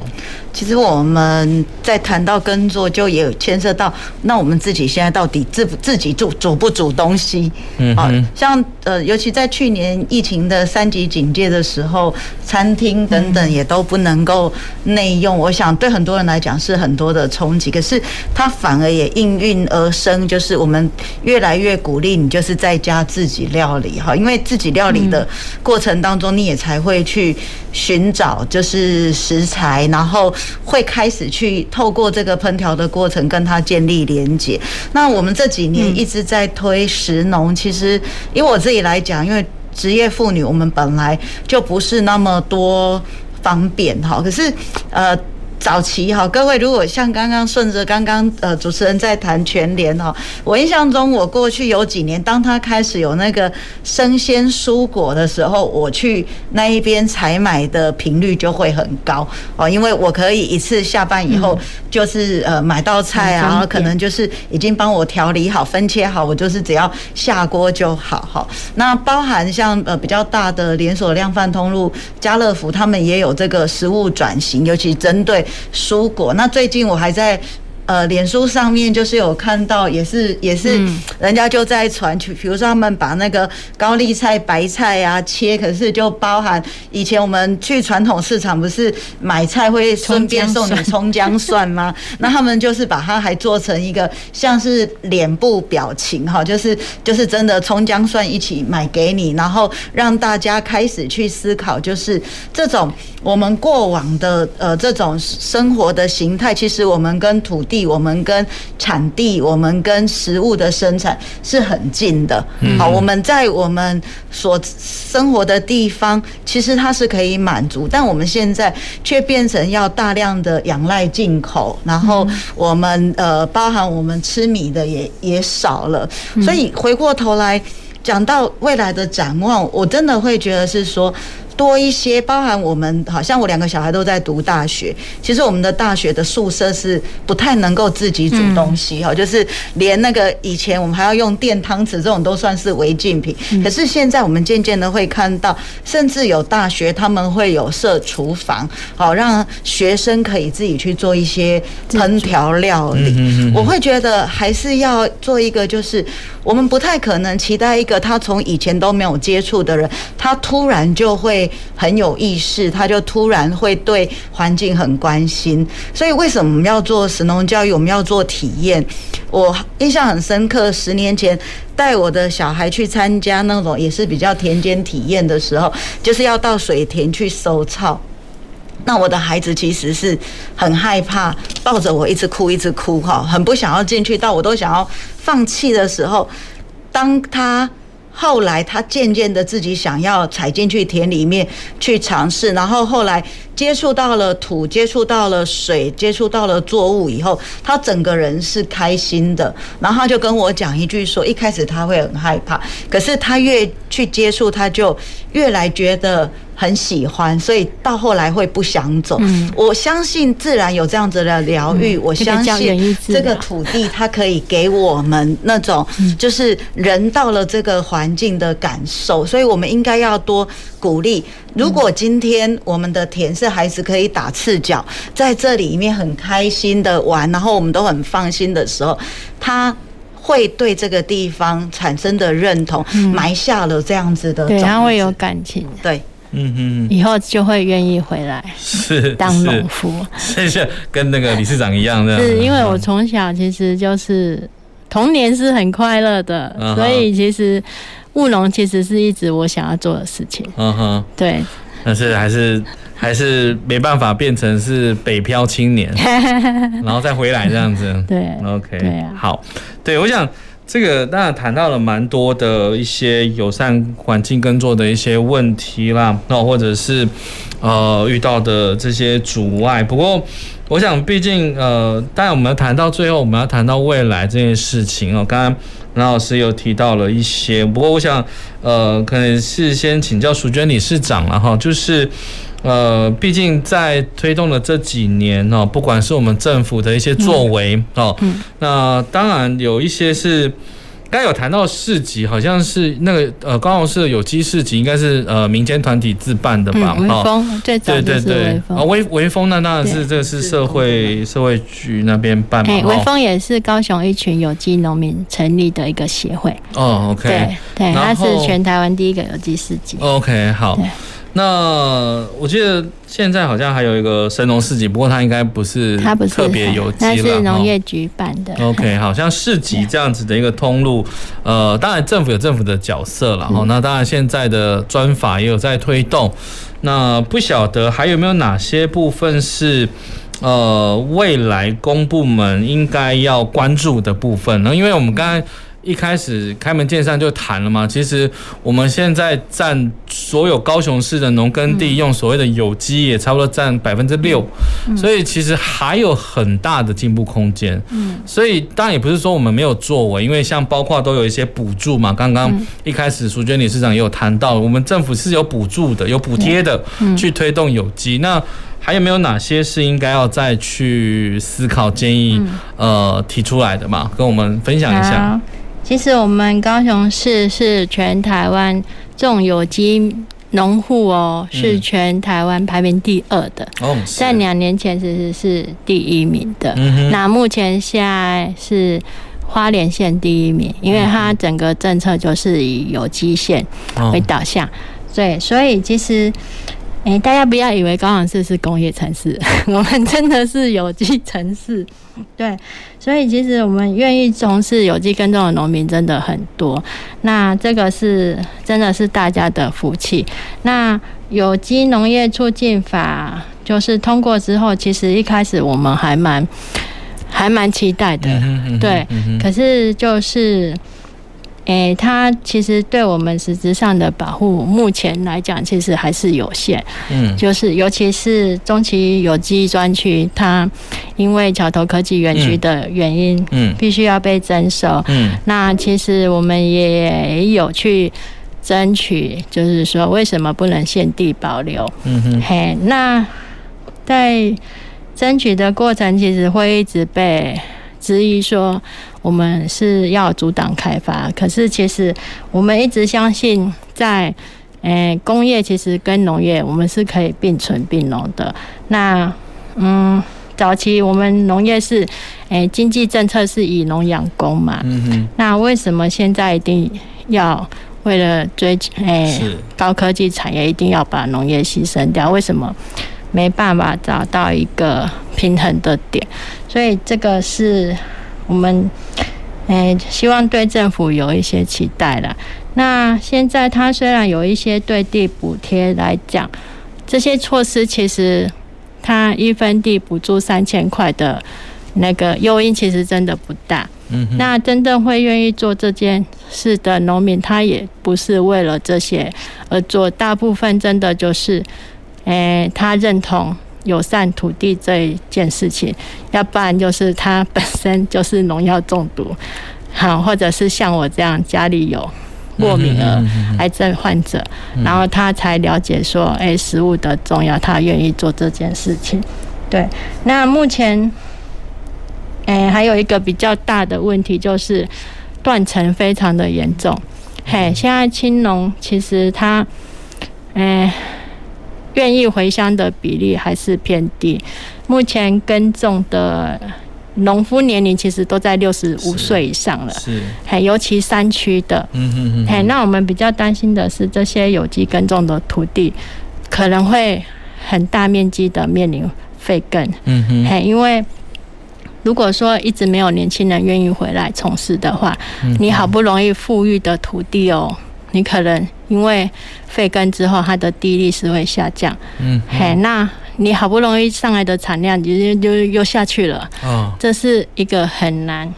其实我们在谈到耕作，就也有牵涉到，那我们自己现在到底自自己煮煮不煮东西？嗯，好像呃，尤其在去年疫情的三级警戒的时候，餐厅等等也都不能够内用。我想对很多人来讲是很多的冲击，可是它反而也应运而生，就是我们越来越鼓励你，就是在家自己料理哈，因为自己料理的过程当中，你也才会去寻找就是食材，然后。会开始去透过这个烹调的过程跟它建立连接。那我们这几年一直在推食农，其实以我自己来讲，因为职业妇女，我们本来就不是那么多方便哈。可是呃。早期哈，各位如果像刚刚顺着刚刚呃主持人在谈全联哈，我印象中我过去有几年，当他开始有那个生鲜蔬果的时候，我去那一边采买的频率就会很高哦，因为我可以一次下班以后就是呃买到菜啊，然后可能就是已经帮我调理好、分切好，我就是只要下锅就好哈。那包含像呃比较大的连锁量贩通路家乐福，他们也有这个食物转型，尤其针对。蔬果，那最近我还在。呃，脸书上面就是有看到，也是也是，人家就在传，去比如说他们把那个高丽菜、白菜啊切，可是就包含以前我们去传统市场不是买菜会顺便送你葱姜蒜吗？那他们就是把它还做成一个像是脸部表情哈，就是就是真的葱姜蒜一起买给你，然后让大家开始去思考，就是这种我们过往的呃这种生活的形态，其实我们跟土地。我们跟产地，我们跟食物的生产是很近的。好，我们在我们所生活的地方，其实它是可以满足，但我们现在却变成要大量的仰赖进口，然后我们呃，包含我们吃米的也也少了。所以回过头来讲到未来的展望，我真的会觉得是说。多一些，包含我们，好像我两个小孩都在读大学。其实我们的大学的宿舍是不太能够自己煮东西哈，就是连那个以前我们还要用电汤匙这种都算是违禁品。可是现在我们渐渐的会看到，甚至有大学他们会有设厨房，好让学生可以自己去做一些烹调料理。我会觉得还是要做一个，就是我们不太可能期待一个他从以前都没有接触的人，他突然就会。很有意识，他就突然会对环境很关心。所以为什么我们要做神农教育？我们要做体验。我印象很深刻，十年前带我的小孩去参加那种也是比较田间体验的时候，就是要到水田去收草。那我的孩子其实是很害怕，抱着我一直哭，一直哭，哈，很不想要进去。到我都想要放弃的时候，当他。后来他渐渐的自己想要踩进去田里面去尝试，然后后来接触到了土，接触到了水，接触到了作物以后，他整个人是开心的。然后他就跟我讲一句说，一开始他会很害怕，可是他越去接触，他就越来觉得。很喜欢，所以到后来会不想走。我相信自然有这样子的疗愈，我相信这个土地它可以给我们那种，就是人到了这个环境的感受。所以我们应该要多鼓励如果今天我们的田是孩子可以打赤脚，在这里面很开心的玩，然后我们都很放心的时候，他会对这个地方产生的认同，埋下了这样子的，对，他会有感情，对。嗯哼，以后就会愿意回来是 当农夫，是是跟那个理事长一样的。是因为我从小其实就是童年是很快乐的，嗯、所以其实务农其实是一直我想要做的事情。嗯哼，对，但是还是还是没办法变成是北漂青年，然后再回来这样子。对，OK，对啊，好，对我想。这个当然谈到了蛮多的一些友善环境耕作的一些问题啦，那或者是呃遇到的这些阻碍。不过我想，毕竟呃，当然我们谈到最后，我们要谈到未来这件事情哦。刚刚蓝老师有提到了一些，不过我想呃，可能是先请教淑娟理事长了哈，就是。呃，毕竟在推动的这几年哦，不管是我们政府的一些作为哦，那当然有一些是，刚才有谈到市集，好像是那个呃高雄市的有机市集，应该是呃民间团体自办的吧？微风最早就是微风，微微风那当然是这个是社会社会局那边办嘛。微风也是高雄一群有机农民成立的一个协会。哦，OK，对对，它是全台湾第一个有机市集。OK，好。那我记得现在好像还有一个神农市集，不过它应该不是它不是特别有机了，是农业局办的。OK，好像市集这样子的一个通路，呃，当然政府有政府的角色了哈。那当然现在的专法也有在推动。那不晓得还有没有哪些部分是呃未来公部门应该要关注的部分呢？因为我们刚才。一开始开门见山就谈了嘛，其实我们现在占所有高雄市的农耕地用所谓的有机也差不多占百分之六，所以其实还有很大的进步空间。嗯，所以当然也不是说我们没有作为，因为像包括都有一些补助嘛，刚刚一开始淑娟理事长也有谈到，我们政府是有补助的、有补贴的，去推动有机。那还有没有哪些是应该要再去思考、建议、呃提出来的嘛？跟我们分享一下。其实我们高雄市是全台湾种有机农户哦，是全台湾排名第二的。哦，在两年前其实是第一名的。那目前现在是花莲县第一名，因为它整个政策就是以有机县为导向。对，所以其实。哎，大家不要以为高雄市是工业城市，我们真的是有机城市。对，所以其实我们愿意从事有机耕种的农民真的很多。那这个是真的是大家的福气。那有机农业促进法就是通过之后，其实一开始我们还蛮还蛮期待的，对。可是就是。诶、欸，它其实对我们实质上的保护，目前来讲其实还是有限。嗯，就是尤其是中期有机专区，它因为桥头科技园区的原因，嗯，必须要被征收。嗯，那其实我们也有去争取，就是说为什么不能现地保留？嗯哼，嘿，那在争取的过程，其实会一直被。质疑说我们是要阻挡开发，可是其实我们一直相信，在诶工业其实跟农业我们是可以并存并农的。那嗯，早期我们农业是诶经济政策是以农养工嘛，嗯哼，那为什么现在一定要为了追诶高科技产业，一定要把农业牺牲掉？为什么？没办法找到一个平衡的点，所以这个是我们诶希望对政府有一些期待了。那现在它虽然有一些对地补贴来讲，这些措施其实它一分地补助三千块的那个诱因其实真的不大。嗯，那真正会愿意做这件事的农民，他也不是为了这些而做，大部分真的就是。诶、欸，他认同友善土地这一件事情，要不然就是他本身就是农药中毒，好，或者是像我这样家里有过敏的癌症患者，然后他才了解说，诶、欸，食物的重要，他愿意做这件事情。对，那目前，诶、欸，还有一个比较大的问题就是断层非常的严重。嘿，现在青农其实他，诶、欸。愿意回乡的比例还是偏低。目前耕种的农夫年龄其实都在六十五岁以上了，是，嘿，尤其山区的，嗯哼哼，嘿，那我们比较担心的是这些有机耕种的土地可能会很大面积的面临废耕，嗯哼，嘿，因为如果说一直没有年轻人愿意回来从事的话，嗯你好不容易富裕的土地哦，你可能因为废耕之后，它的地力是会下降，嗯，嘿，那你好不容易上来的产量，就就又下去了，哦，这是一个很难，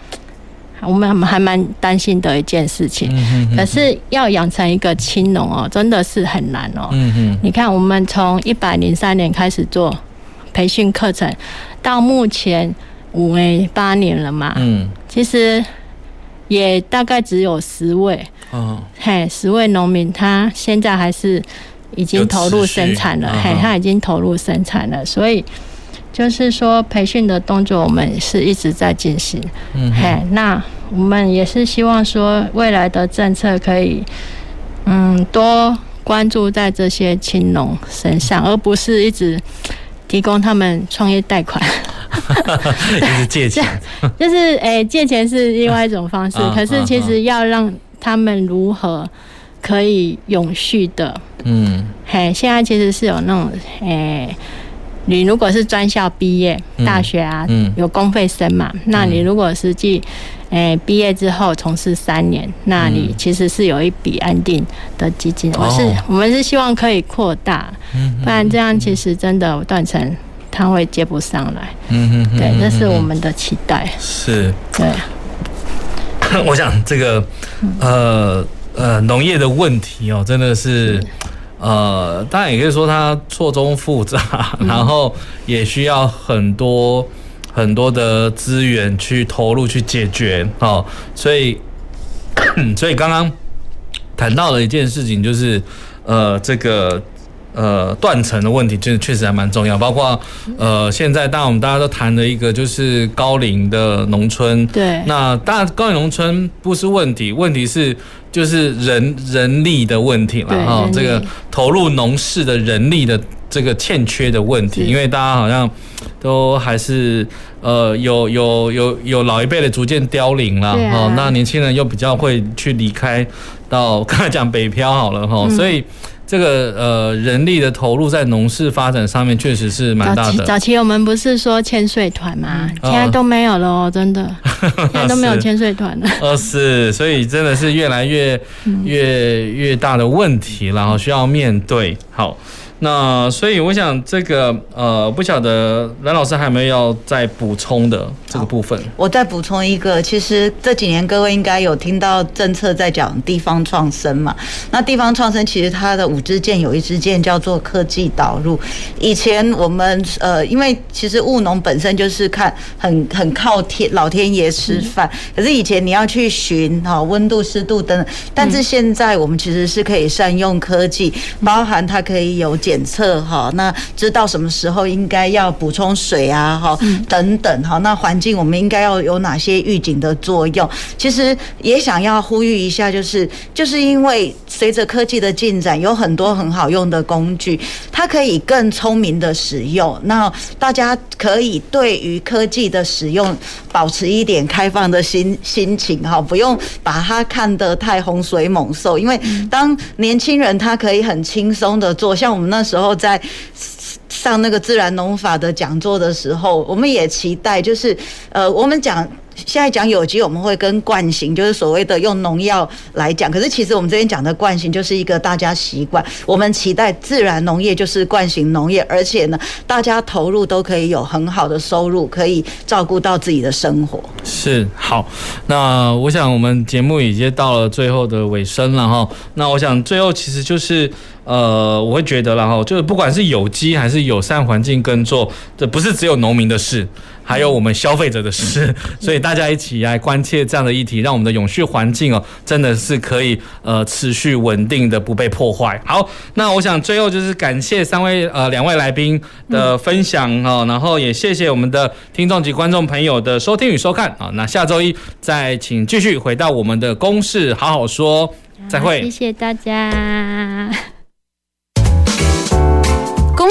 我们还蛮担心的一件事情。嗯哼，可是要养成一个青农哦，真的是很难哦。嗯哼，你看，我们从一百零三年开始做培训课程，到目前五年八年了嘛，嗯，其实也大概只有十位，嗯，嘿，十位农民他现在还是已经投入生产了，嘿，他已经投入生产了，所以就是说培训的动作我们是一直在进行，嗯，嘿，那我们也是希望说未来的政策可以，嗯，多关注在这些青农身上，而不是一直提供他们创业贷款。一 直借钱，就是诶、欸，借钱是另外一种方式，可是其实要让他们如何可以永续的，嗯，嘿，现在其实是有那种诶、欸，你如果是专校毕业，大学啊，嗯，有公费生嘛，那你如果实际诶毕业之后从事三年，那你其实是有一笔安定的基金，我是我们是希望可以扩大，不然这样其实真的断层。他会接不上来，嗯哼，对，这是我们的期待。是，对。我想这个，呃呃，农业的问题哦，真的是，呃，当然也可以说它错综复杂，然后也需要很多很多的资源去投入去解决哦。所以，所以刚刚谈到了一件事情，就是呃，这个。呃，断层的问题，就是确实还蛮重要。包括呃，现在当然我们大家都谈的一个就是高龄的农村。对。那当然高龄农村不是问题，问题是就是人人力的问题了哈。这个投入农事的人力的这个欠缺的问题，因为大家好像都还是呃有有有有老一辈的逐渐凋零了哈、啊。那年轻人又比较会去离开到 刚才讲北漂好了哈，所以。这个呃人力的投入在农事发展上面确实是蛮大的。早期早期我们不是说千岁团吗？现在都没有了哦，真的，现在都没有千岁团了。呃，是，所以真的是越来越越越大的问题，然后需要面对。好。那所以我想这个呃，不晓得蓝老师还有没有要再补充的这个部分？我再补充一个，其实这几年各位应该有听到政策在讲地方创生嘛。那地方创生其实它的五支箭有一支箭叫做科技导入。以前我们呃，因为其实务农本身就是看很很靠天老天爷吃饭，可是以前你要去寻哈温度、湿度等等，但是现在我们其实是可以善用科技，包含它可以有检测哈，那知道什么时候应该要补充水啊哈，等等哈，那环境我们应该要有哪些预警的作用？其实也想要呼吁一下，就是就是因为随着科技的进展，有很多很好用的工具，它可以更聪明的使用。那大家可以对于科技的使用保持一点开放的心心情哈，不用把它看得太洪水猛兽，因为当年轻人他可以很轻松的做，像我们那。时候在上那个自然农法的讲座的时候，我们也期待，就是呃，我们讲现在讲有机，我们会跟惯行，就是所谓的用农药来讲。可是其实我们这边讲的惯行，就是一个大家习惯。我们期待自然农业就是惯行农业，而且呢，大家投入都可以有很好的收入，可以照顾到自己的生活。是好，那我想我们节目已经到了最后的尾声了哈。那我想最后其实就是。呃，我会觉得，然后就是不管是有机还是友善环境耕作，这不是只有农民的事，还有我们消费者的事。所以大家一起来关切这样的议题，让我们的永续环境哦，真的是可以呃持续稳定的不被破坏。好，那我想最后就是感谢三位呃两位来宾的分享哦，然后也谢谢我们的听众及观众朋友的收听与收看啊。那下周一再请继续回到我们的公式好好说，再会。谢谢大家。